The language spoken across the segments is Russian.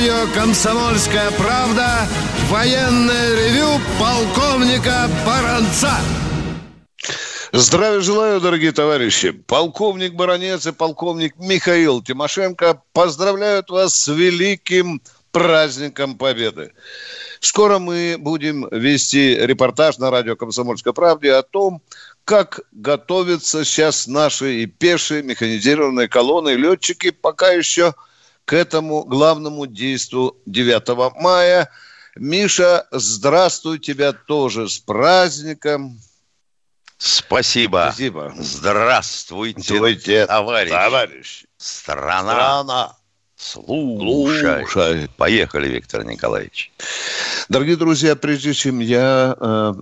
Радио «Комсомольская правда» военное ревю полковника Баранца. Здравия желаю, дорогие товарищи. Полковник Баранец и полковник Михаил Тимошенко поздравляют вас с великим праздником Победы. Скоро мы будем вести репортаж на радио «Комсомольской правде» о том, как готовятся сейчас наши и пешие механизированные колонны, летчики пока еще к этому главному действу 9 мая. Миша, здравствуй тебя тоже с праздником. Спасибо. Спасибо. Здравствуйте, Здравствуйте, товарищ. товарищ. Страна. Страна. Слушай. Слушай. Поехали, Виктор Николаевич. Дорогие друзья, прежде чем я э,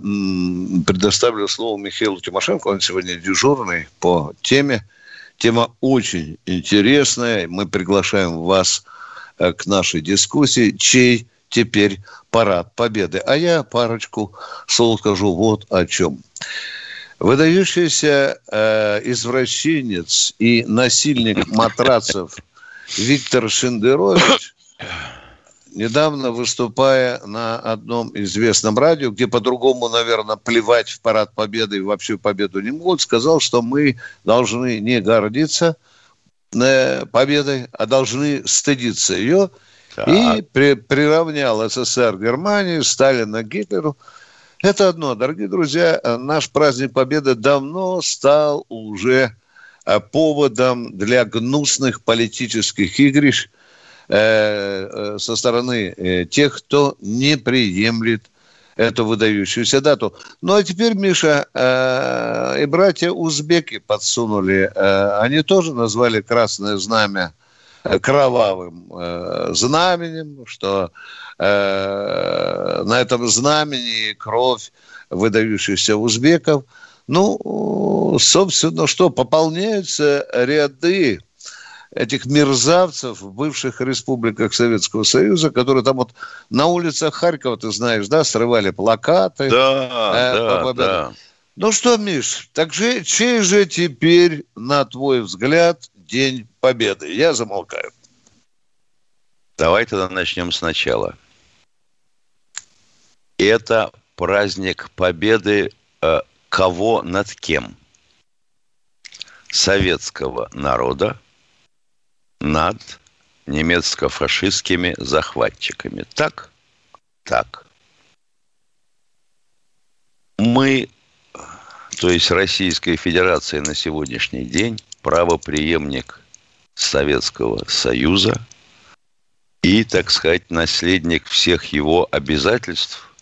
предоставлю слово Михаилу Тимошенко, он сегодня дежурный по теме. Тема очень интересная. Мы приглашаем вас э, к нашей дискуссии, чей теперь парад победы. А я парочку слов скажу вот о чем. Выдающийся э, извращенец и насильник матрацев Виктор Шендерович недавно выступая на одном известном радио, где по-другому, наверное, плевать в парад победы и вообще победу не могут, сказал, что мы должны не гордиться э, победой, а должны стыдиться ее. И при- приравнял СССР Германии, Сталина к Гитлеру. Это одно, дорогие друзья, наш праздник Победы давно стал уже э, поводом для гнусных политических игрищ э, э, со стороны э, тех, кто не приемлет эту выдающуюся дату. Ну а теперь, Миша, и братья узбеки подсунули, они тоже назвали Красное Знамя кровавым знаменем, что на этом знамени кровь выдающихся узбеков. Ну, собственно, что, пополняются ряды этих мерзавцев в бывших республиках Советского Союза, которые там вот на улицах Харькова, ты знаешь, да, срывали плакаты. Да, Э, по да, победе. да. Ну что, Миш, так же, чей же теперь, на твой взгляд, День Победы? Я замолкаю. Давай тогда начнем сначала. Это праздник победы э, кого над кем? Советского народа над немецко-фашистскими захватчиками. Так? Так. Мы, то есть Российская Федерация на сегодняшний день, правоприемник Советского Союза и, так сказать, наследник всех его обязательств,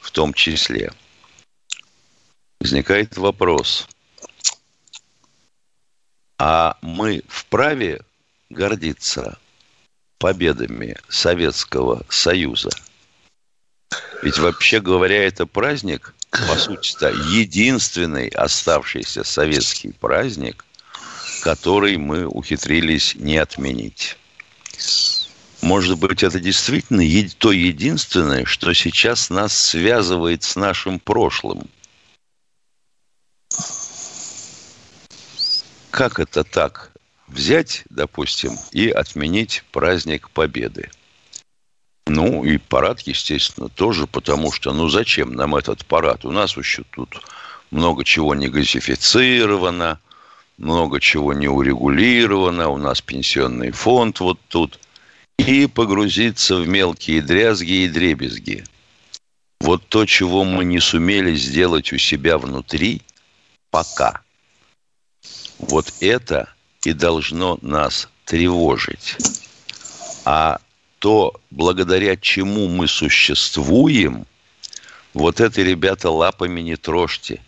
в том числе. Возникает вопрос, а мы вправе гордиться победами Советского Союза? Ведь вообще говоря, это праздник, по сути-то, единственный оставшийся советский праздник, который мы ухитрились не отменить. Может быть, это действительно то единственное, что сейчас нас связывает с нашим прошлым. Как это так? Взять, допустим, и отменить праздник Победы. Ну, и парад, естественно, тоже, потому что, ну, зачем нам этот парад? У нас еще тут много чего не газифицировано, много чего не урегулировано, у нас пенсионный фонд вот тут. И погрузиться в мелкие дрязги и дребезги. Вот то, чего мы не сумели сделать у себя внутри, пока. Вот это и должно нас тревожить. А то, благодаря чему мы существуем, вот это, ребята, лапами не трожьте.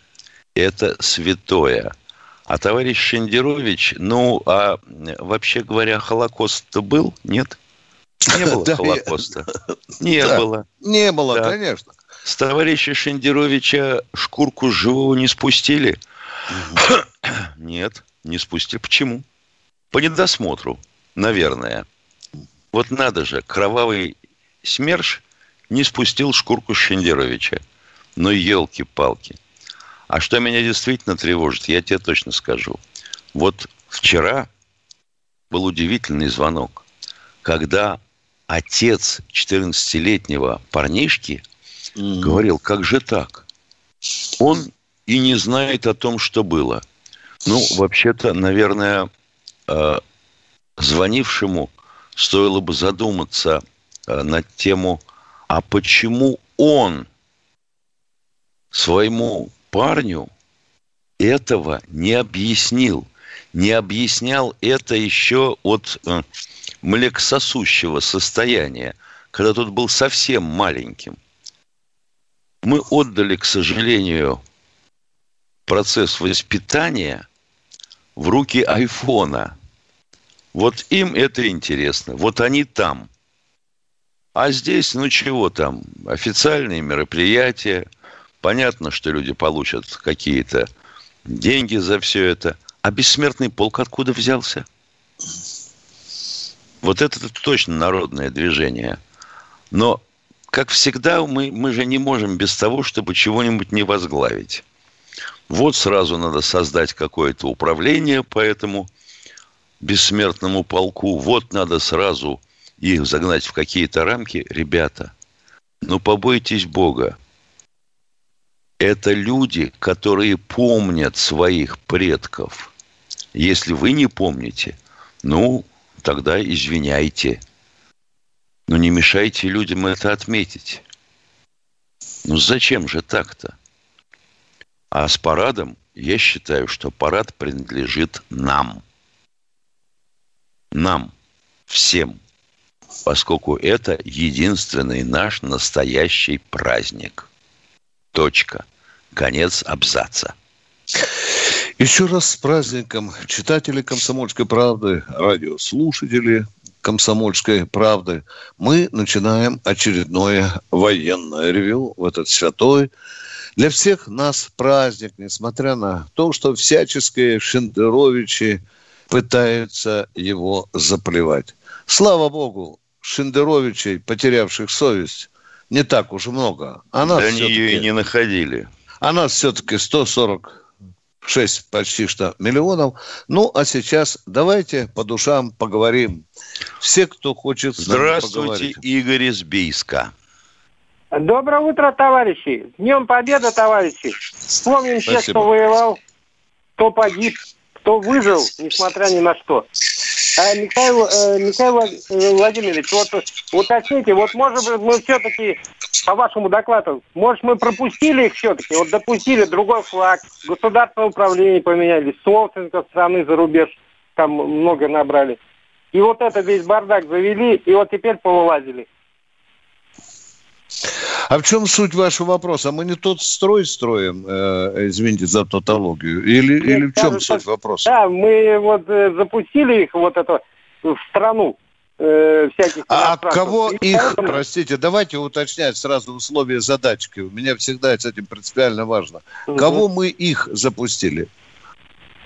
Это святое. А товарищ Шендерович, ну, а вообще говоря, Холокост-то был? Нет? Не было Да, Холокоста. Не Да. было. Не было, Да. конечно. С товарища Шендеровича шкурку живого не спустили? Угу. Нет, не спустили. Почему? По недосмотру, наверное. Вот надо же, кровавый СМЕРШ не спустил шкурку Шендеровича. Ну, елки-палки. А что меня действительно тревожит, я тебе точно скажу. Вот вчера был удивительный звонок, когда отец 14-летнего парнишки mm-hmm. говорил, как же так? Он и не знает о том, что было. Ну, вообще-то, наверное, э, звонившему стоило бы задуматься э, над тему, а почему он своему парню этого не объяснил. Не объяснял это еще от э, млекососущего состояния, когда тот был совсем маленьким. Мы отдали, к сожалению, процесс воспитания в руки айфона. Вот им это интересно. Вот они там. А здесь, ну чего там, официальные мероприятия. Понятно, что люди получат какие-то деньги за все это. А бессмертный полк откуда взялся? Вот это точно народное движение. Но, как всегда, мы, мы же не можем без того, чтобы чего-нибудь не возглавить. Вот сразу надо создать какое-то управление по этому бессмертному полку. Вот надо сразу их загнать в какие-то рамки. Ребята, ну побойтесь Бога. Это люди, которые помнят своих предков. Если вы не помните, ну, тогда извиняйте. Но не мешайте людям это отметить. Ну зачем же так-то? А с парадом я считаю, что парад принадлежит нам. Нам, всем. Поскольку это единственный наш настоящий праздник. Точка. Конец абзаца. Еще раз с праздником читатели «Комсомольской правды», радиослушатели «Комсомольской правды». Мы начинаем очередное военное ревю в этот святой для всех нас праздник, несмотря на то, что всяческие Шендеровичи пытаются его заплевать. Слава богу, Шендеровичей, потерявших совесть, не так уж много. А нас да они ее и не находили. А нас все-таки 146 почти что миллионов. Ну, а сейчас давайте по душам поговорим. Все, кто хочет Здравствуйте, Игорь из Бийска. Доброе утро, товарищи. Днем Победы, товарищи. Вспомним тех, кто воевал, кто погиб, кто выжил, несмотря ни на что. А, Михаил, э, Михаил э, Владимирович, вот уточните, вот может быть мы все-таки, по вашему докладу, может мы пропустили их все-таки, вот допустили другой флаг, государственное управление поменяли, собственников страны за рубеж, там много набрали. И вот это весь бардак завели, и вот теперь повылазили. А в чем суть вашего вопроса? Мы не тот строй строим, э, извините за тавтологию, или, Нет, или в чем кажется, суть вопроса? Да, мы вот э, запустили их вот это в страну. Э, всяких а кого И их, поэтому... простите, давайте уточнять сразу условия задачки. У меня всегда с этим принципиально важно. Угу. Кого мы их запустили?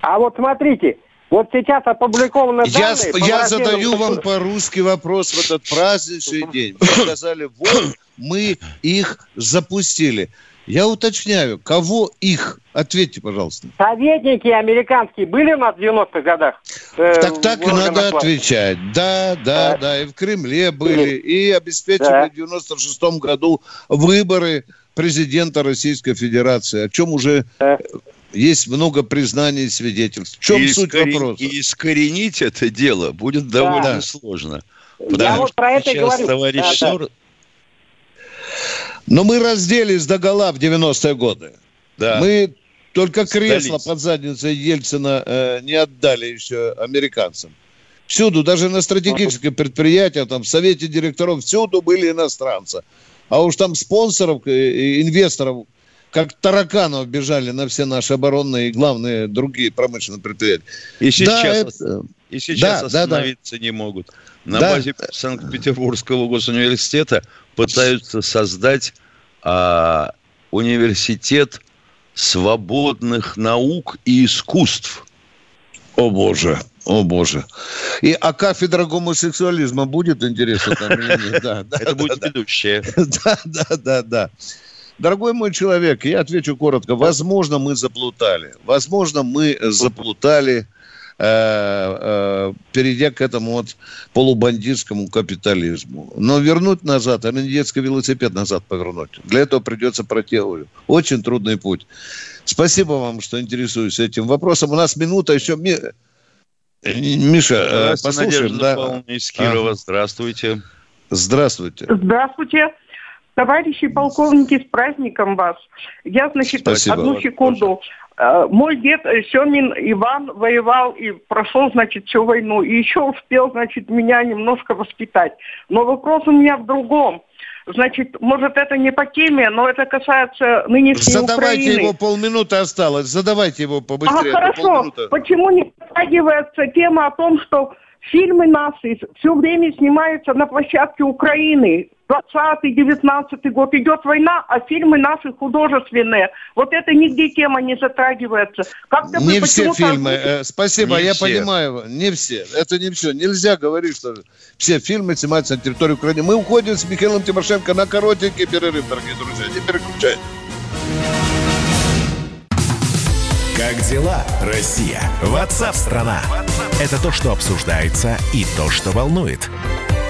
А вот смотрите, вот сейчас опубликованы я, данные... Я задаю вам по-русски вопрос в этот праздничный день. Вы сказали, вот мы их запустили. Я уточняю, кого их? Ответьте, пожалуйста. Советники американские были у нас в 90-х годах? Э, так так и надо власти. отвечать. Да, да, а, да, и в Кремле были, и обеспечили да. в 96-м году выборы президента Российской Федерации, о чем уже да. Есть много признаний и свидетельств. В чем и суть искорен... вопроса? И искоренить это дело будет довольно да. сложно. Потому Я вот про это и говорю. товарищ да, Сор... Но мы разделись до гола в 90-е годы. Да. Мы только кресло под задницей Ельцина э, не отдали еще американцам. Всюду, даже на стратегических предприятиях, там, в совете директоров, всюду были иностранцы. А уж там спонсоров и инвесторов, как тараканов, бежали на все наши оборонные и главные другие промышленные предприятия. И сейчас, да, это... и сейчас да, остановиться да, да. не могут. На да. базе Санкт-Петербургского госуниверситета пытаются создать а университет свободных наук и искусств. О боже, о боже. И а кафедра гомосексуализма будет интересно там или нет? Да, да, Это будет ведущая. Да, да, да, да. Дорогой мой человек, я отвечу коротко. Возможно, мы заплутали. Возможно, мы заплутали, э, э, перейдя к этому вот полубандитскому капитализму. Но вернуть назад, а не детский велосипед назад повернуть. Для этого придется проделывать. Очень трудный путь. Спасибо вам, что интересуюсь этим вопросом. У нас минута еще. Миша, э, послушаем. да? Павловна из Кирова. Ага. Здравствуйте. Здравствуйте. Здравствуйте. Товарищи полковники, с праздником вас. Я, значит, Спасибо одну секунду. Тоже. Мой дед Семин Иван воевал и прошел, значит, всю войну. И еще успел, значит, меня немножко воспитать. Но вопрос у меня в другом. Значит, может, это не по теме, но это касается нынешней Задавайте Украины. его, полминуты осталось. Задавайте его побыстрее. А, хорошо. Почему не затрагивается тема о том, что фильмы наши все время снимаются на площадке Украины? 20-19 год идет война, а фильмы наши художественные. Вот это нигде тема не затрагивается. Как-то не все фильмы. Э, спасибо, не я все. понимаю. Не все. Это не все. Нельзя говорить, что все фильмы снимаются на территории Украины. Мы уходим с Михаилом Тимошенко на коротенький перерыв, дорогие друзья. Не переключайте. Как дела, Россия? Ватсап-страна! Это то, что обсуждается и то, что волнует.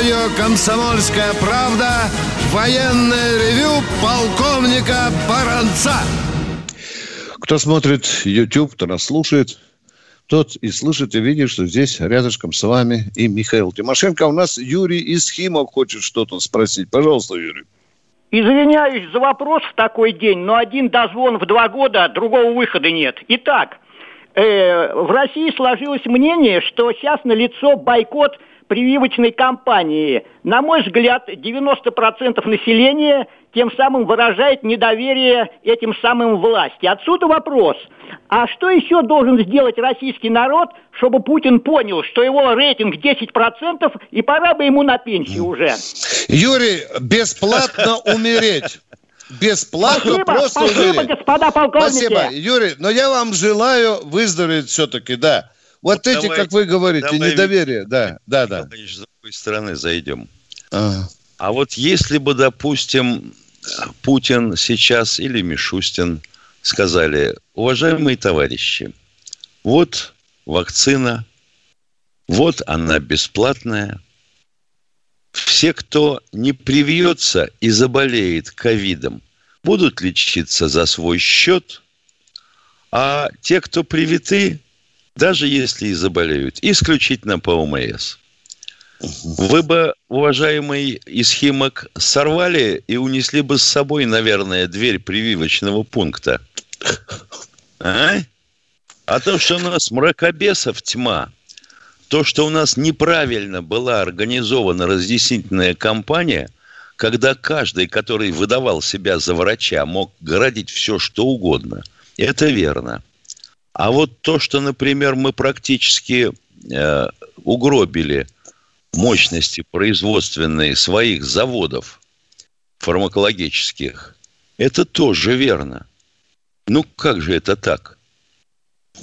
Радио «Комсомольская правда» военное ревю полковника Баранца. Кто смотрит YouTube, кто нас слушает, тот и слышит, и видит, что здесь рядышком с вами и Михаил Тимошенко. У нас Юрий из Химок хочет что-то спросить. Пожалуйста, Юрий. Извиняюсь за вопрос в такой день, но один дозвон в два года, другого выхода нет. Итак, э, в России сложилось мнение, что сейчас на лицо бойкот – прививочной кампании. На мой взгляд, 90% населения тем самым выражает недоверие этим самым власти. Отсюда вопрос, а что еще должен сделать российский народ, чтобы Путин понял, что его рейтинг 10% и пора бы ему на пенсию уже? Юрий, бесплатно умереть. Бесплатно спасибо, просто спасибо, умереть. господа полковники. Спасибо, Юрий, но я вам желаю выздороветь все-таки, да. Вот эти, давай, как вы говорите, давай, недоверие, да, да, да. С другой стороны зайдем. Ага. А вот если бы, допустим, Путин сейчас или Мишустин сказали, уважаемые товарищи, вот вакцина, вот она бесплатная. Все, кто не привьется и заболеет ковидом, будут лечиться за свой счет, а те, кто привиты, даже если и заболеют, исключительно по ОМС. Вы бы, уважаемый Исхимок, сорвали и унесли бы с собой, наверное, дверь прививочного пункта. А? А то, что у нас мракобесов тьма, то, что у нас неправильно была организована разъяснительная кампания, когда каждый, который выдавал себя за врача, мог городить все, что угодно, это верно. А вот то, что, например, мы практически э, угробили мощности производственные своих заводов фармакологических, это тоже верно. Ну, как же это так?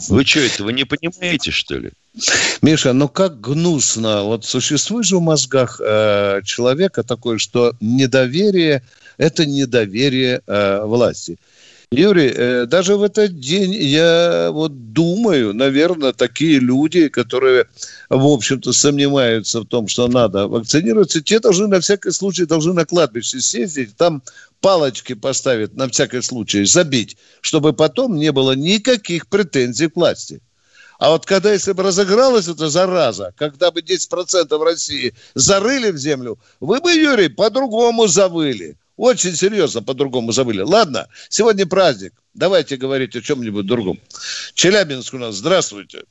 Вы что, этого не понимаете, что ли? Миша, ну как гнусно. Вот существует же в мозгах э, человека такое, что недоверие – это недоверие э, власти. Юрий, э, даже в этот день я вот думаю, наверное, такие люди, которые, в общем-то, сомневаются в том, что надо вакцинироваться, те должны на всякий случай должны на кладбище съездить, там палочки поставить на всякий случай, забить, чтобы потом не было никаких претензий к власти. А вот когда, если бы разыгралась эта зараза, когда бы 10% России зарыли в землю, вы бы, Юрий, по-другому завыли. Очень серьезно по-другому забыли. Ладно, сегодня праздник. Давайте говорить о чем-нибудь другом. Челябинск у нас. Здравствуйте.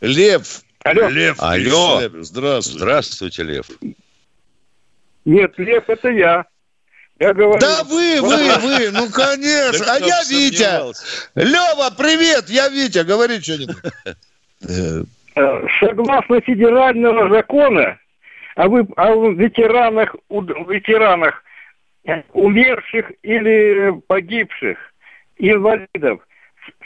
Лев. Алло. Лев. Алло. Здравствуйте. Здравствуйте, Лев. Нет, Лев, это я. Я говорю... Да вы, вы, вы, ну конечно. А я Витя. Лева, привет, я Витя, говори что-нибудь. Э, согласно федерального закона о, вы, о ветеранах, ветеранах умерших или погибших, инвалидов,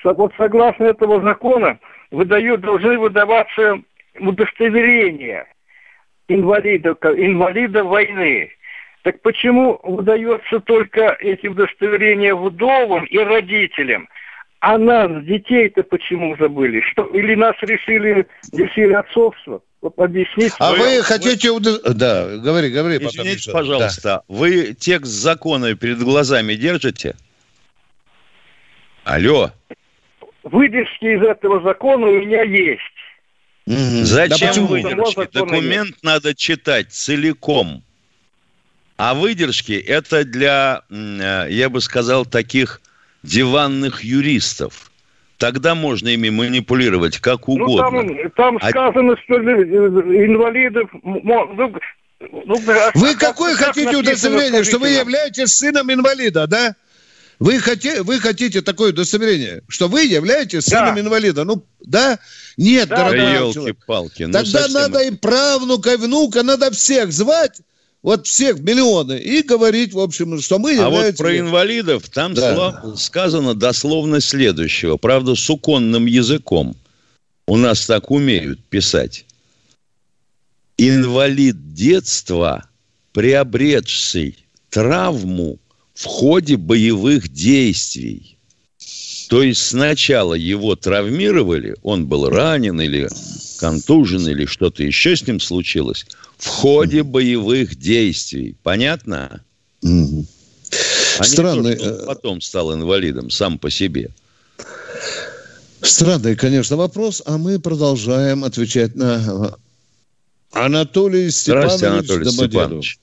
вот согласно этого закона выдают, должны выдаваться удостоверения инвалидов, инвалидов войны. Так почему выдается только эти удостоверения вдовам и родителям? А нас, детей-то почему забыли? Что, или нас решили, решили отцовство? Вот объясните. А вы, вы хотите... Вы... Да, говори, говори. Извините, потом, пожалуйста, да. вы текст закона перед глазами держите? Алло. Выдержки из этого закона у меня есть. Угу. Зачем да выдержки? Документ есть. надо читать целиком. А выдержки это для, э, я бы сказал, таких диванных юристов. Тогда можно ими манипулировать как угодно. Ну, там, там а... сказано, что инвалидов... Ну, ну, а вы какое хотите удостоверение, что вы являетесь сыном инвалида, да? Вы, хотите, вы хотите такое удостоверение, что вы являетесь да. сыном инвалида? Ну, да? Нет, да, дорогой Елки-палки. Ну, Тогда надо и правнука, и внука, надо всех звать, вот всех миллионы, и говорить, в общем, что мы. А вот про инвалидов там да. сказано дословно следующего. Правда, с уконным языком. У нас так умеют писать. Инвалид детства, приобретший травму в ходе боевых действий. То есть сначала его травмировали, он был ранен или контужен или что-то еще с ним случилось – в ходе боевых действий. Понятно? Mm-hmm. А Странный... то, э, потом стал инвалидом сам по себе. Странный, конечно, вопрос, а мы продолжаем отвечать на э, Анатолий Степанович Анатолий Домодедов. Степанович.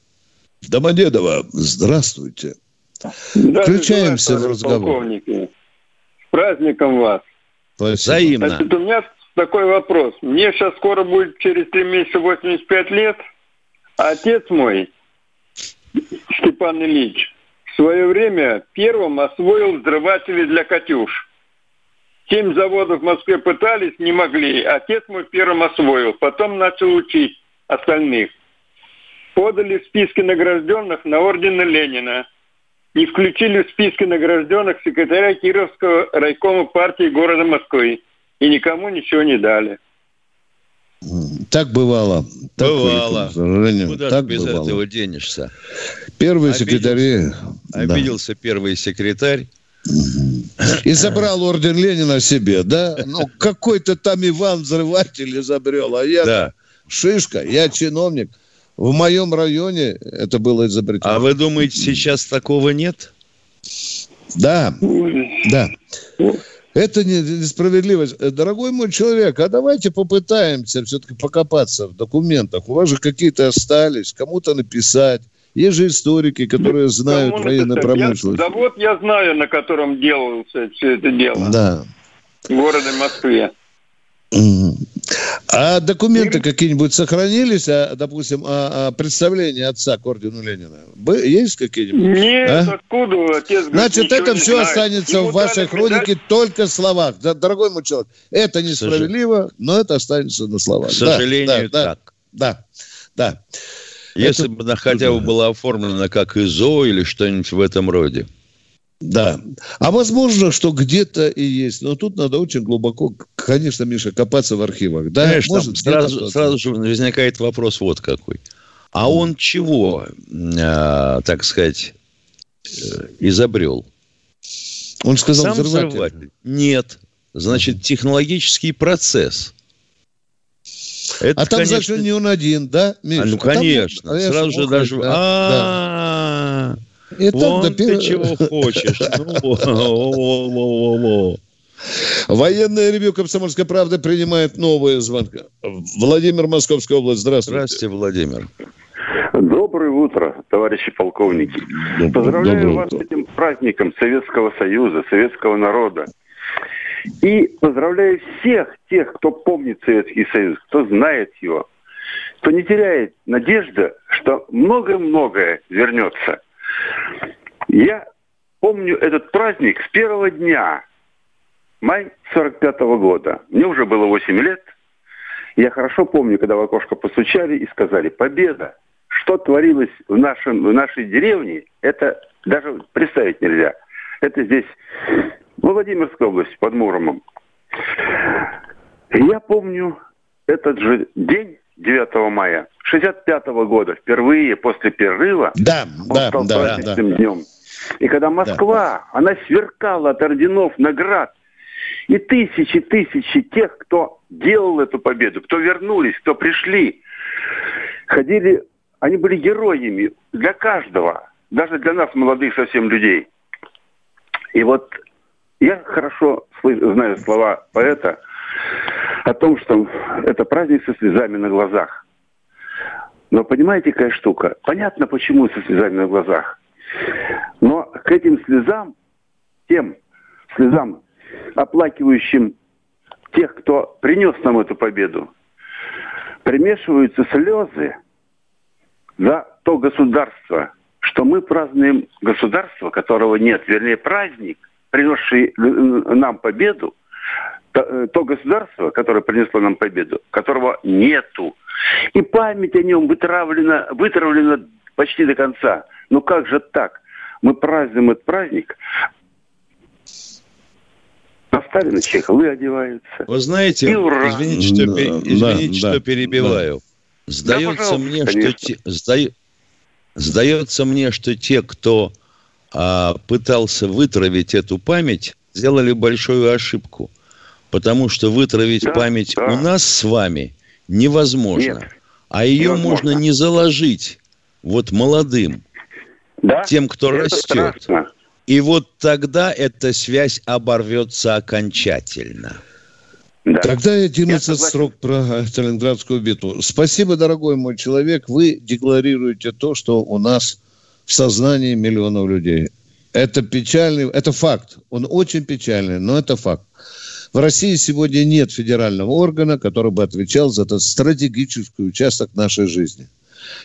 Домодедово, здравствуйте. Да, Включаемся в разговор. Полковники. С праздником вас. Спасибо. Взаимно. Значит, у меня такой вопрос. Мне сейчас скоро будет через три месяца 85 лет. А отец мой, Степан Ильич, в свое время первым освоил взрыватели для «Катюш». Семь заводов в Москве пытались, не могли. Отец мой первым освоил. Потом начал учить остальных. Подали списки награжденных на ордена Ленина. И включили в списки награжденных секретаря Кировского райкома партии города Москвы и никому ничего не дали. Так бывало. Так бывало. Куда так без бывало. этого денешься? Первый секретарь... Обиделся да. первый секретарь. И забрал орден Ленина себе, да? Ну, какой-то там Иван взрыватель изобрел, а я да. шишка, я чиновник. В моем районе это было изобретено. А вы думаете, сейчас такого нет? Да, да. Это несправедливость. Э, дорогой мой человек, а давайте попытаемся все-таки покопаться в документах. У вас же какие-то остались, кому-то написать. Есть же историки, которые знают Кому военную промышленность. Я, да вот я знаю, на котором делался все это дело. Да. В городе Москве. А документы какие-нибудь сохранились, а, допустим, о, о представлении отца к ордену Ленина? Есть какие-нибудь? Нет, а? откуда отец Значит, это все знает. останется Ему в вашей хронике передать... только в словах. Да, дорогой мой человек, это несправедливо, но это останется на словах. К сожалению, да, так. Да, да. да. Если это... бы она хотя бы была оформлена как ИЗО или что-нибудь в этом роде. Да. А возможно, что где-то и есть. Но тут надо очень глубоко, конечно, Миша, копаться в архивах. Да, Знаешь, Может, сразу, сразу же возникает вопрос вот какой. А он чего, э, так сказать, э, изобрел? Он сказал Сам взрыватель. взрыватель. Нет. Значит, технологический процесс. Это, а там, конечно... значит, не он один, да, Миша? А, ну, конечно. А Сразу же даже... Да, а, да. И Вон так ты чего хочешь. Ну, Военное ревю «Комсомольской правды» принимает новые звонки. Владимир, Московская область, здравствуйте. Здравствуйте, Владимир. Доброе утро, товарищи полковники. Доброе, Поздравляю доброе вас утро. с этим праздником Советского Союза, советского народа. И поздравляю всех тех, кто помнит Советский Союз, кто знает его, кто не теряет надежды, что многое-многое вернется. Я помню этот праздник с первого дня, май 45 -го года. Мне уже было 8 лет. Я хорошо помню, когда в окошко постучали и сказали «Победа!» Что творилось в, нашем, в нашей деревне, это даже представить нельзя. Это здесь Владимирская область, под Муромом. Я помню этот же день, 9 мая 65 -го года, впервые после перерыва, да, он да, стал да, праздничным да. днем. И когда Москва, да. она сверкала от орденов, наград, и тысячи, тысячи тех, кто делал эту победу, кто вернулись, кто пришли, ходили, они были героями для каждого, даже для нас, молодых совсем людей. И вот я хорошо знаю слова поэта о том, что это праздник со слезами на глазах. Но понимаете, какая штука? Понятно, почему со слезами на глазах. Но к этим слезам, тем слезам, оплакивающим тех, кто принес нам эту победу, примешиваются слезы за то государство, что мы празднуем государство, которого нет, вернее праздник, принесший нам победу, то, э, то государство, которое принесло нам победу, которого нету. И память о нем вытравлена, вытравлена почти до конца. Ну как же так? Мы празднуем этот праздник, на Сталина чехлы одеваются. Вы знаете, извините, что, да, извините, да, что перебиваю. Да. Сдается да, мне, конечно. что те, сда, сдается мне, что те, кто а, пытался вытравить эту память, сделали большую ошибку. Потому что вытравить да, память да. у нас с вами невозможно. Нет, а ее невозможно. можно не заложить вот молодым, да? тем, кто Это растет. Страшно. И вот тогда эта связь оборвется окончательно. Да. Тогда и 11 срок про Сталинградскую битву. Спасибо, дорогой мой человек. Вы декларируете то, что у нас в сознании миллионов людей. Это печальный, это факт. Он очень печальный, но это факт. В России сегодня нет федерального органа, который бы отвечал за этот стратегический участок нашей жизни.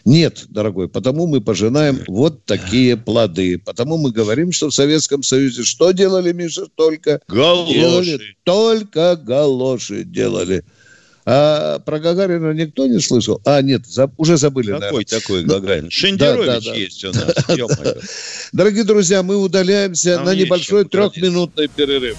Нет, дорогой, потому мы пожинаем вот такие плоды. Потому мы говорим, что в Советском Союзе что делали, Миша, только? Галоши. Делали, только галоши делали. А про Гагарина никто не слышал? А, нет, за, уже забыли, Какой наверное. такой ну, Гагарин? Шендерович да, да, да. есть у нас. Дорогие друзья, мы удаляемся Нам на небольшой трехминутный перерыв.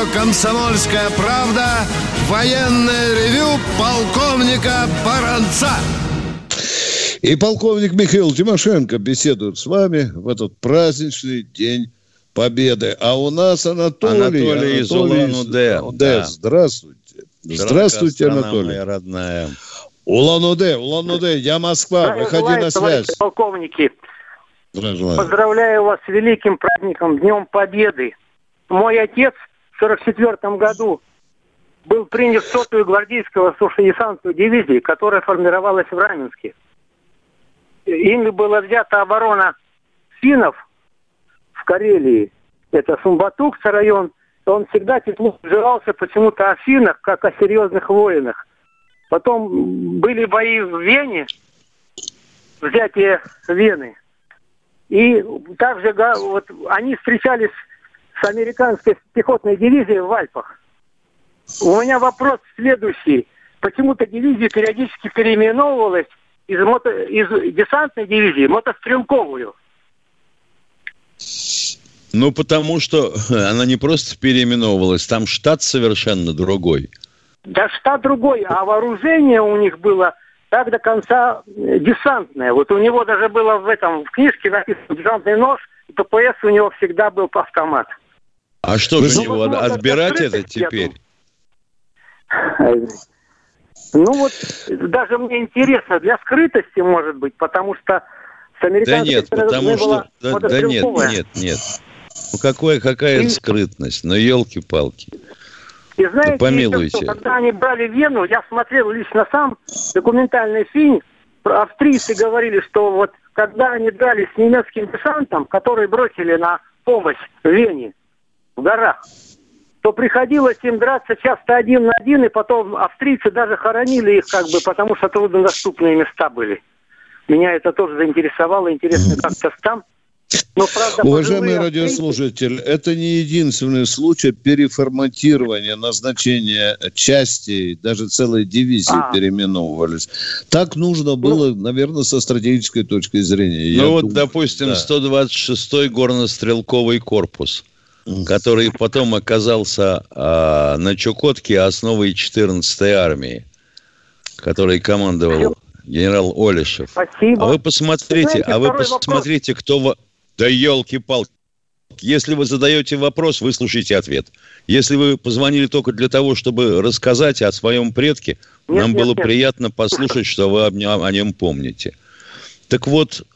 Радио «Комсомольская правда» военное ревю полковника Баранца. И полковник Михаил Тимошенко беседует с вами в этот праздничный день Победы. А у нас Анатолий. Анатолий, Анатолий из Улан-Удэ. Да. Здравствуйте. Здравствуйте, Анатолий. моя родная. Улан-Удэ, Улан-Удэ, я Москва, выходи на связь. полковники. Поздравляю вас с великим праздником, Днем Победы. Мой отец в 44 году был принят сотую гвардейского сушедесантную дивизию, которая формировалась в Раменске ими была взята оборона финнов в Карелии. Это Сумбатукса район. Он всегда тепло отзывался почему-то о финнах, как о серьезных воинах. Потом были бои в Вене, взятие Вены. И также вот, они встречались с американской пехотной дивизией в Альпах. У меня вопрос следующий. Почему-то дивизия периодически переименовывалась из, мото... из десантной дивизии в мотострелковую. Ну, потому что она не просто переименовывалась, там штат совершенно другой. Да штат другой, а вооружение у них было так до конца э, десантное. Вот у него даже было в этом, в книжке написано десантный нож, и ППС у него всегда был автомат. А что Ну, же у него вот, вот, отбирать это теперь? Ну вот, даже мне интересно, для скрытости, может быть, потому что с Да американской нет, стороны потому что... Да, да нет, нет, нет. Ну, какое, какая это скрытность? Ну, елки-палки. И знаете, Да помилуйте. еще что, когда они брали Вену, я смотрел лично сам документальный фильм, про- австрийцы говорили, что вот когда они дрались с немецким десантом, который бросили на помощь Вене в горах, то приходилось им драться часто один на один, и потом австрийцы даже хоронили их как бы, потому что труднодоступные места были. Меня это тоже заинтересовало. Интересно, как сейчас там. Но, правда, Уважаемый радиослушатель, это не единственный случай переформатирования назначения частей, даже целые дивизии А. переименовывались. Так нужно было, наверное, со стратегической точки зрения. Ну Я вот, думаю, допустим, да. 126-й горно-стрелковый корпус, который потом оказался а, на Чукотке основой 14-й армии, которой командовал генерал Олешев. Спасибо. А вы посмотрите, Знаете, а вы второй вопрос. посмотрите, кто... во- Да елки-палки. Если вы задаете вопрос, выслушайте ответ. Если вы позвонили только для того, чтобы рассказать о своем предке, Нет, нам нет, было нет. приятно послушать, что вы о нем помните. Так вот,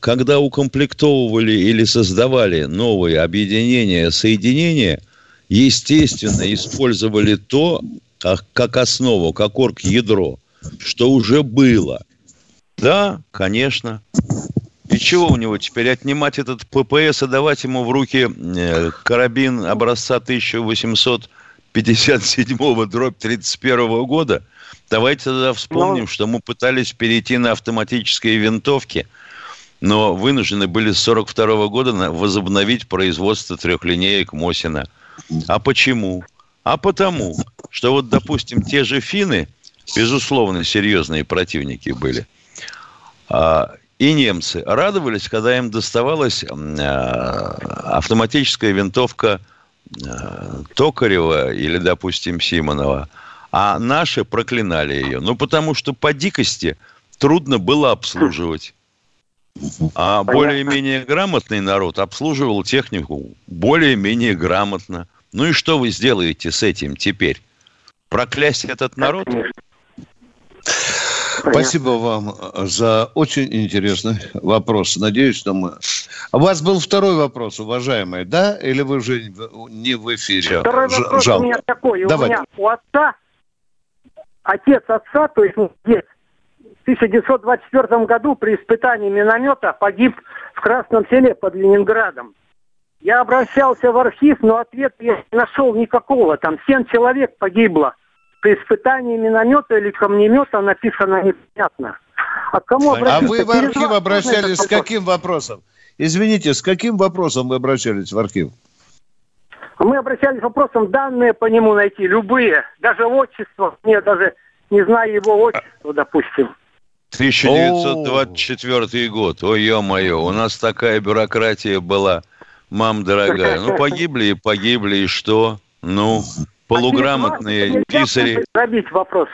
когда укомплектовывали или создавали новые объединения, соединения, естественно, использовали то, как, как основу, как орг-ядро, что уже было. Да, конечно. И чего у него теперь отнимать этот ППС и давать ему в руки э, карабин образца 1857 дробь 31 года? Давайте тогда вспомним, что мы пытались перейти на автоматические винтовки, но вынуждены были с 42 года возобновить производство трехлинеек Мосина. А почему? А потому, что вот, допустим, те же финны, безусловно, серьезные противники были, а, и немцы радовались, когда им доставалась а, автоматическая винтовка а, Токарева или, допустим, Симонова. А наши проклинали ее. Ну, потому что по дикости трудно было обслуживать. А более-менее грамотный народ обслуживал технику более-менее грамотно. Ну и что вы сделаете с этим теперь? Проклясть этот народ? Спасибо вам за очень интересный вопрос. Надеюсь, что мы... У вас был второй вопрос, уважаемый, да? Или вы уже не в эфире? Второй Ж- вопрос жалко. у меня такой. У Давайте. меня у отца, отец отца, то есть мой дед, 1924 году при испытании миномета погиб в Красном селе под Ленинградом. Я обращался в архив, но ответ я не нашел никакого. Там семь человек погибло. При испытании миномета или камнемета написано непонятно. А к кому А обратиться? вы в архив обращались с каким вопросом? Извините, с каким вопросом вы обращались в архив? Мы обращались с вопросом данные по нему найти, любые, даже отчество, не даже не знаю его отчество, допустим. 1924 год. Ой, ё-моё, у нас такая бюрократия была, мам дорогая. Ну, погибли и погибли, и что? Ну, полуграмотные писари. Пробить вопрос.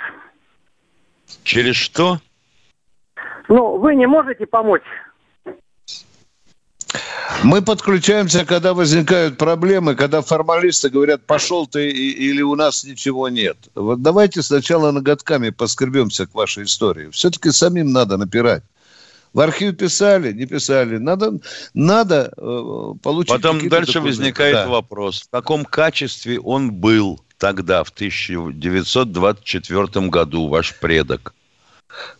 Через что? Ну, вы не можете помочь? Мы подключаемся, когда возникают проблемы, когда формалисты говорят, пошел ты или у нас ничего нет. Вот давайте сначала ноготками поскребемся к вашей истории. Все-таки самим надо напирать. В архив писали, не писали. Надо, надо э, получить Потом дальше документы. возникает Да. вопрос. В каком качестве он был тогда, в 1924 году, ваш предок?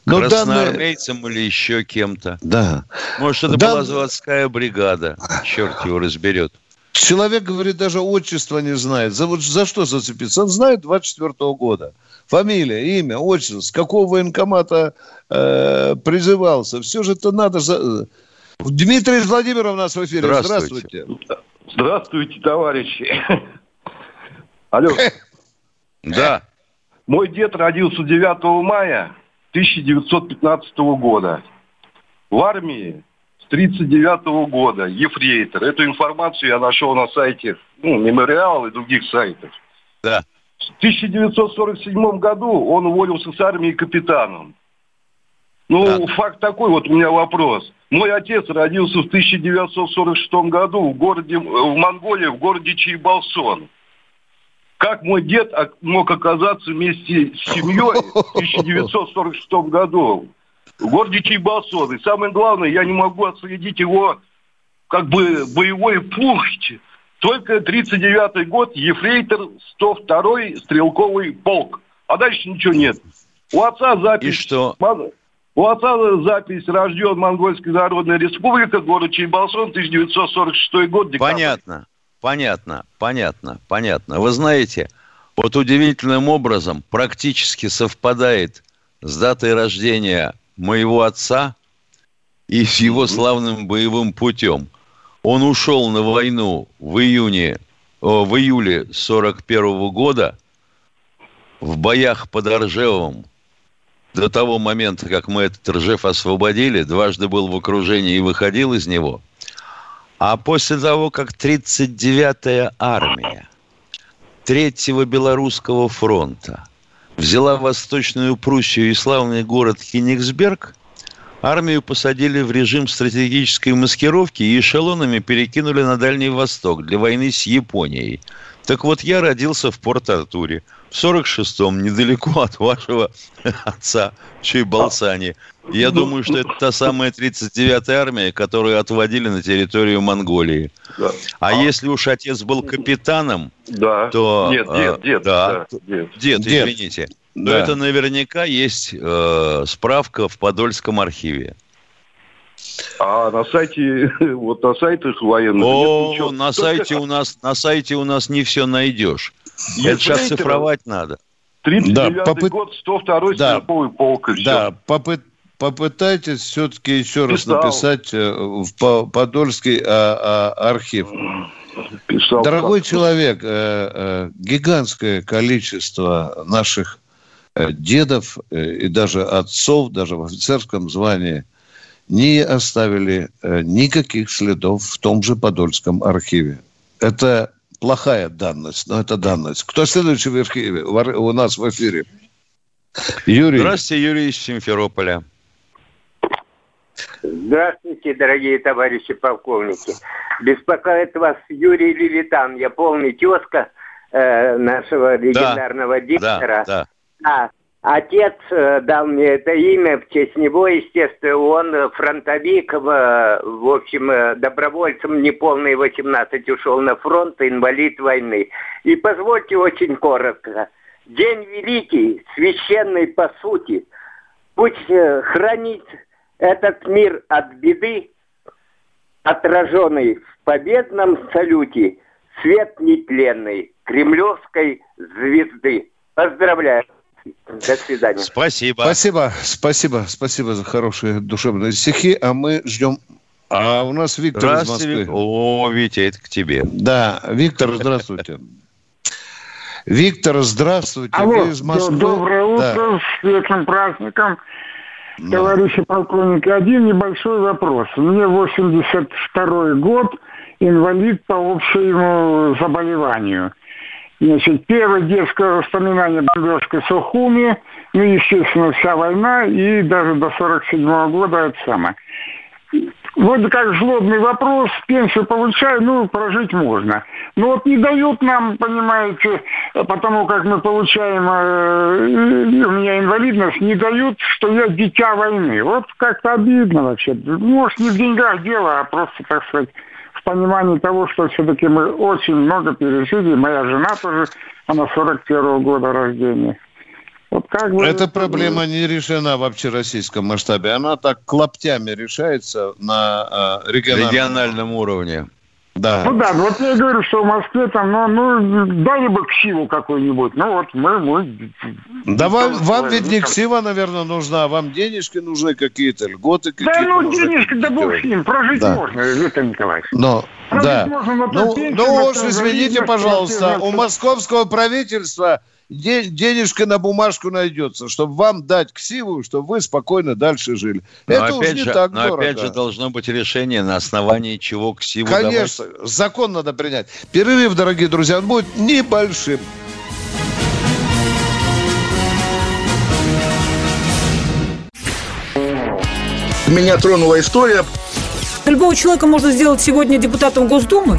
Но данные- Красноармейцем или еще кем-то? Да. Может, это Дан- была заводская бригада. Черт его разберет. Человек, говорит, даже отчество не знает. За, вот, за что зацепиться? Он знает 24 -го года. Фамилия, имя, отчество, с какого военкомата э, призывался. Все же это надо... За... Дмитрий Владимиров у нас в эфире. Здравствуйте. Здравствуйте, Здравствуйте товарищи. Алло. Да. Мой дед родился 9 мая 1915 года. В армии с 1939 года, ефрейтор. Эту информацию я нашел на сайте ну, Мемориал и других сайтов. Да. В 1947 году он уволился с армии капитаном. Ну, Да. факт такой, вот у меня вопрос. Мой отец родился в 1946 году в городе, в Монголии, в городе Чайбалсон. Как мой дед мог оказаться вместе с семьей в 1946 году в городе Чайбалсон? И самое главное, я не могу отследить его как бы боевой пункт. Только 39-й год, ефрейтор 102-й стрелковый полк. А дальше ничего нет. У отца запись... И что? У отца запись рожден Монгольская Народная Республика, город Чайбалсон, 1946 год, декабрь. Понятно, понятно, понятно, понятно. Вы знаете, вот удивительным образом практически совпадает с датой рождения моего отца и с его славным боевым путем. Он ушел на войну в июне, в июле 41 года в боях под Ржевом. До того момента, как мы этот Ржев освободили, дважды был в окружении и выходил из него. А после того, как 39-я армия Третьего Белорусского фронта взяла Восточную Пруссию и славный город Кенигсберг, армию посадили в режим стратегической маскировки и эшелонами перекинули на Дальний Восток для войны с Японией. Так вот, я родился в Порт-Артуре в 46-м, недалеко от вашего отца в Чайбалсане. Я думаю, что это та самая 39-я армия, которую отводили на территорию Монголии. Да. А если уж отец был капитаном, Да. то... Нет, э, дед, дед, да, да, дед. Дед, Дед. извините. Но Да. это наверняка есть э, справка в Подольском архиве. А на сайте, вот на сайтах военных нет О, ничего. на сайте у нас на сайте у нас не все найдешь. Это сейчас цифровать надо. 39-й Да, попыт- год, 102-й Да. полк, и всё. Да, попы- попытайтесь все-таки еще раз Писал. написать э, в По- Подольский а, а, архив. Писал Дорогой так. человек, э, э, гигантское количество наших дедов э, и даже отцов, даже в офицерском звании, не оставили э, никаких следов в том же Подольском архиве. Это плохая данность, но это данность. Кто следующий в архиве? У нас в эфире. Юрий. Здравствуйте, Юрий из Симферополя. Здравствуйте, дорогие товарищи полковники. Беспокоит вас Юрий Левитан. Я полный тезка э, нашего легендарного диктора. Да, да. А, отец э, дал мне это имя в честь него, естественно. Он фронтовик, в, в общем, э, добровольцем неполный 18 ушел на фронт, инвалид войны. И позвольте очень коротко. День великий, священный по сути. Пусть э, хранит этот мир от беды, отраженный в победном салюте, свет нетленный кремлевской звезды. Поздравляю. До свидания. Спасибо. Спасибо, спасибо, спасибо за хорошие душевные стихи. А мы ждем. А у нас Виктор из. Москвы. О, Витя, это к тебе. Да, Виктор, здравствуйте. Виктор, здравствуйте. Алло, Вы из Москвы. доброе Да. утро, с светлым праздником. Товарищи полковники, один небольшой вопрос. Мне 82 год, инвалид по общему заболеванию. Значит, первое детское воспоминание бомбежка Сухуми, ну, естественно, вся война, и даже до 47 года это самое. Вроде как злобный вопрос, пенсию получаю, ну, прожить можно. Но вот не дают нам, понимаете, потому как мы получаем, э, у меня инвалидность, не дают, что я дитя войны. Вот как-то обидно вообще. Может, не в деньгах дело, а просто, так сказать, понимании того, что все-таки мы очень много пережили. Моя жена тоже, она 41 года рождения. Вот как бы... Эта проблема не решена в общероссийском масштабе. Она так клоптями решается на э, региональном. региональном уровне. Да. Ну да, вот я и говорю, что в Москве там, ну, ну дали бы ксиву какой-нибудь. Ну вот мы... мы да вам, вам ведь не ксива, наверное, нужна, а вам денежки нужны какие-то, льготы какие-то. Да ну денежки, да бог с ним, прожить Да. можно, Виктор Николаевич. Но, Прожить да. можно на Ну, той пенсии, ну уж извините, пожалуйста, у московского правительства денежка на бумажку найдется, чтобы вам дать ксиву, чтобы вы спокойно дальше жили. Но Это уж опять не же, так но дорого. опять же должно быть решение, на основании чего к сиву Конечно, закон надо принять. Перерыв, дорогие друзья, он будет небольшим. Меня тронула история. Любого человека можно сделать сегодня депутатом Госдумы.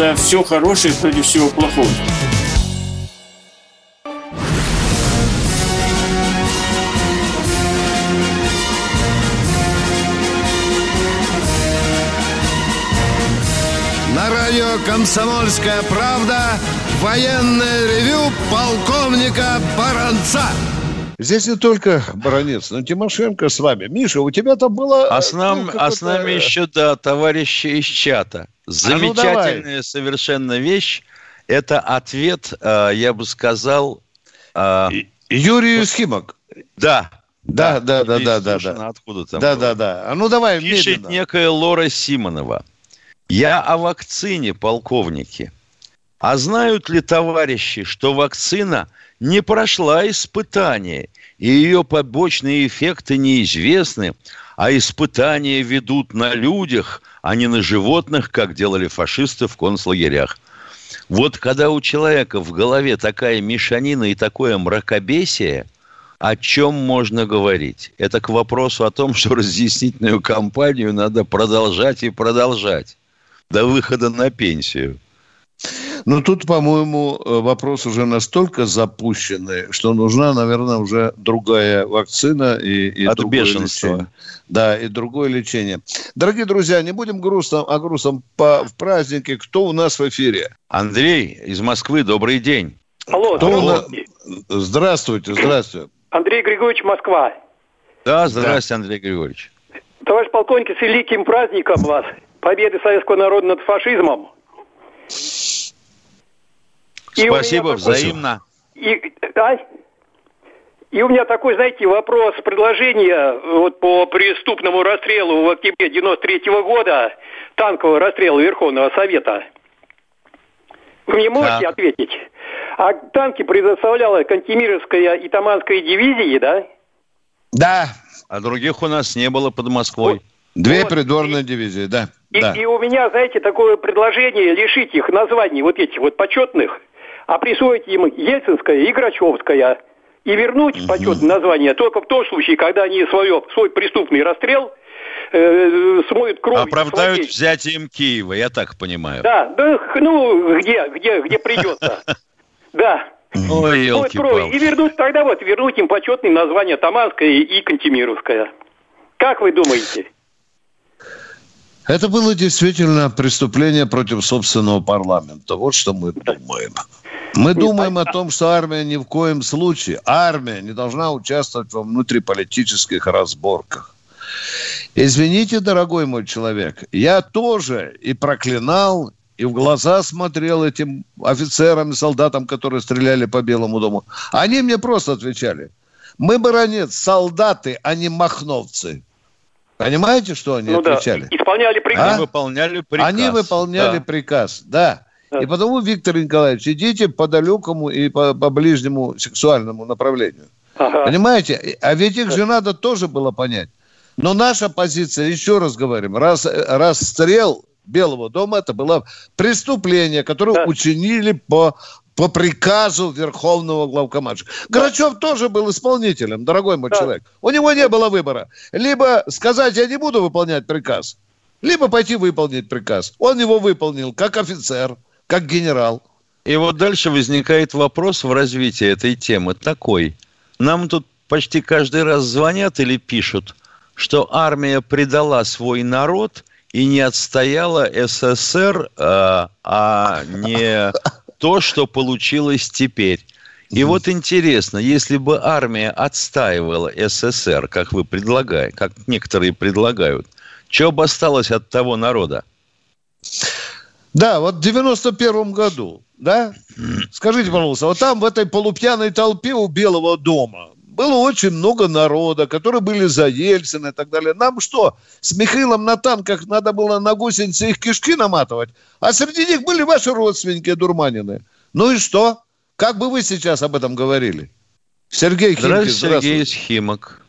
За все хорошее против всего плохого. На радио «Комсомольская правда» военное ревю полковника Баранца. Здесь не только Баранец, но Тимошенко с вами. Миша, у тебя там было... А с, нам, ну, а с нами еще, да, товарищи из чата. Замечательная совершенно вещь. Это ответ, э, я бы сказал... э, Юрию Схимок. Да. Да, да, да, да, да, да. Откуда там Да, было. да, да. А ну давай Пишет медленно. некая Лора Симонова. Я о вакцине, полковники. А знают ли товарищи, что вакцина не прошла испытание, и ее побочные эффекты неизвестны, а испытания ведут на людях, а не на животных, как делали фашисты в концлагерях. Вот когда у человека в голове такая мешанина и такое мракобесие, о чем можно говорить? Это к вопросу о том, что разъяснительную кампанию надо продолжать и продолжать до выхода на пенсию. Ну, тут, по-моему, э, вопрос уже настолько запущенный, что нужна, наверное, уже другая вакцина и, и От другое бешенства. лечение. Да, и другое лечение. Дорогие друзья, не будем грустно, о грустном по, в празднике. Кто у нас в эфире? Андрей из Москвы, добрый день. Алло, Кто у нас- здравствуйте. Здравствуйте, здравствуйте. Андрей Григорьевич, Москва. Да, здравствуйте, Андрей Григорьевич. Товарищ полковник, с великим праздником вас. Победы советского народа над фашизмом. И Спасибо, такой- взаимно. И, а? И у меня такой, знаете, вопрос, предложение вот по преступному расстрелу в октябре 93 года, танкового расстрела Верховного Совета. Вы мне можете Так. ответить? А танки предоставляла Кантемировская и Таманская дивизии, да? Да. А других у нас не было под Москвой. Две придворные дивизии, да. И, да. и у меня, знаете, такое предложение лишить их названий вот этих вот почетных, а присвоить им Ельцинская и Грачевская. И вернуть почетные названия только в том случае, когда они свое, свой преступный расстрел э, смоют кровь. Оправдают взятием Киева, я так понимаю. Да, да, ну, где, где, где придется. Да. Ой, елки. И вернуть тогда вот, вернуть им почетные названия Таманская и Кантемировская. Как вы думаете? Это было действительно преступление против собственного парламента. Вот что мы думаем. Мы думаем о том, что армия ни в коем случае, армия не должна участвовать во внутриполитических разборках. Извините, дорогой мой человек, я тоже и проклинал, и в глаза смотрел этим офицерам и солдатам, которые стреляли по Белому дому. Они мне просто отвечали, мы, баронец, солдаты, а не махновцы. Понимаете, что они ну да, отвечали? исполняли приказ. А? выполняли приказ. Они выполняли Да. приказ, да. И потому, Виктор Николаевич, идите по далекому и по, по ближнему сексуальному направлению. Ага. Понимаете? А ведь их же надо тоже было понять. Но наша позиция, еще раз говорим, раз, расстрел Белого дома, это было преступление, которое учинили по, по приказу Верховного главкомандующего. Грачев тоже был исполнителем, дорогой мой человек. У него не было выбора. Либо сказать, я не буду выполнять приказ, либо пойти выполнить приказ. Он его выполнил как офицер, как генерал. И вот дальше возникает вопрос в развитии этой темы такой. Нам тут почти каждый раз звонят или пишут, что армия предала свой народ и не отстояла СССР, а, а не то, что получилось теперь. И вот интересно, если бы армия отстаивала СССР, как вы предлагаете, как некоторые предлагают, что бы осталось от того народа? Да, вот в 91 году, да? Скажите, пожалуйста, вот там в этой полупьяной толпе у Белого дома было очень много народа, которые были за Ельцина и так далее. Нам что, с Михаилом на танках надо было на гусеницы их кишки наматывать? А среди них были ваши родственники дурманины. Ну и что? Как бы вы сейчас об этом говорили? Сергей Химки, Здравствуйте, здравствуйте. Сергей Химок.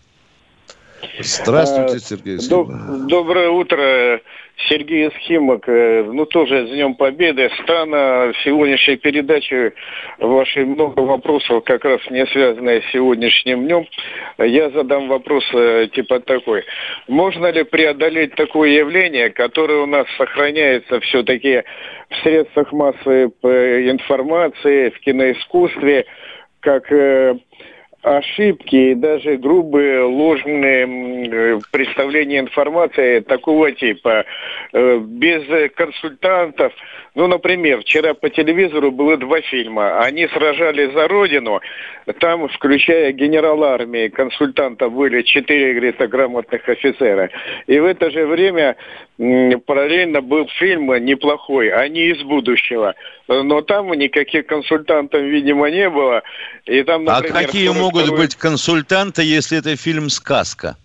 Здравствуйте, А, Сергей Химок. Доброе утро, Сергей Схимок. Э, Ну, тоже с Днем Победы. Странно, в сегодняшней передаче ваши много вопросов, как раз не связанные с сегодняшним днем. Я задам вопрос э, типа такой. Можно ли преодолеть такое явление, которое у нас сохраняется все-таки в средствах массовой э, информации, в киноискусстве, как ошибки и даже грубые ложные э, представления информации такого типа э, без консультантов. Ну, например, вчера по телевизору было два фильма. Они сражались за родину. Там, включая генерала армии, консультантов были четыре, грамотных офицера. И в это же время параллельно был фильм неплохой «Они из будущего». Но там никаких консультантов, видимо, не было. И там, А например, какие могут 42-й быть консультанты, если это фильм «Сказка»?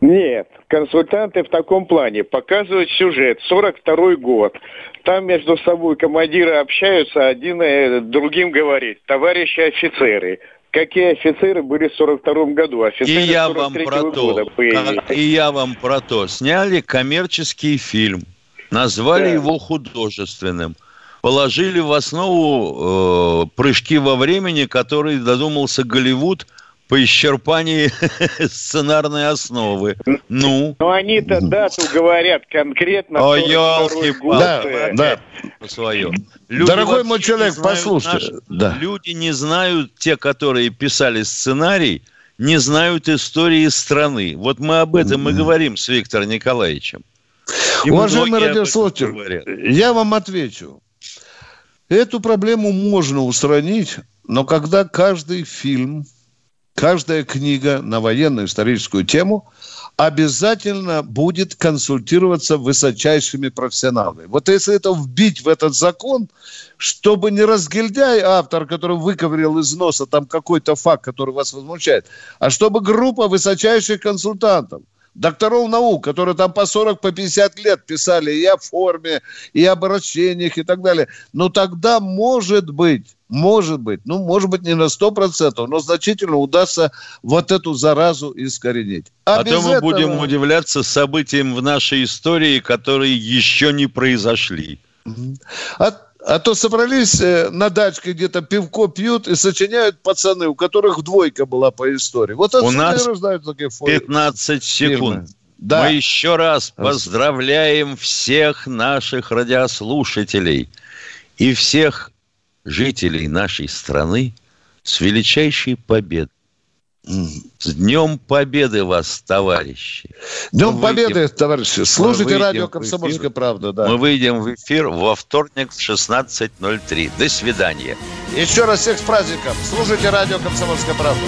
Нет, консультанты в таком плане показывают сюжет, 42 год. Там между собой командиры общаются, один э, другим говорит, товарищи офицеры. Какие офицеры были в 42 году? И Офицеры я вам 43-го про то, как- и я вам про то. Сняли коммерческий фильм, назвали Да. его художественным, положили в основу э, прыжки во времени, которые додумался Голливуд по исчерпании сценарной основы. Ну, Но они-то дату говорят конкретно. О, 42-й елки год. Да, да. свое. Дорогой мой человек, послушайте, наш- да. Люди не знают, те, которые писали сценарий, не знают истории страны. Вот мы об этом и говорим с Виктором Николаевичем. И Уважаемый радиослушатель, я вам отвечу. Эту проблему можно устранить, но когда каждый фильм, каждая книга на военно-историческую тему обязательно будет консультироваться высочайшими профессионалами. Вот если это вбить в этот закон, чтобы не разгильдяй автор, который выковырял из носа там какой-то факт, который вас возмущает, а чтобы группа высочайших консультантов, докторов наук, которые там по 40, по 50 лет писали и о форме, и об обращениях и так далее. Но тогда, может быть, может быть, ну, может быть, не на 100%, но значительно удастся вот эту заразу искоренить. А, без то мы этого- будем удивляться событиям в нашей истории, которые еще не произошли. А, а то собрались э, на дачке где-то пивко пьют и сочиняют пацаны, у которых двойка была по истории. Вот У нас такие фо- 15 секунд. Да. Мы еще раз поздравляем всех наших радиослушателей и всех жителей нашей страны с величайшей победой. С Днем Победы вас, товарищи! Днем Мы Победы, выйдем- товарищи. Слушайте радио «Комсомольская эфир. правда». Да. Мы выйдем в эфир во вторник в 16.03. До свидания. Еще раз всех с праздником. Слушайте радио «Комсомольская правда».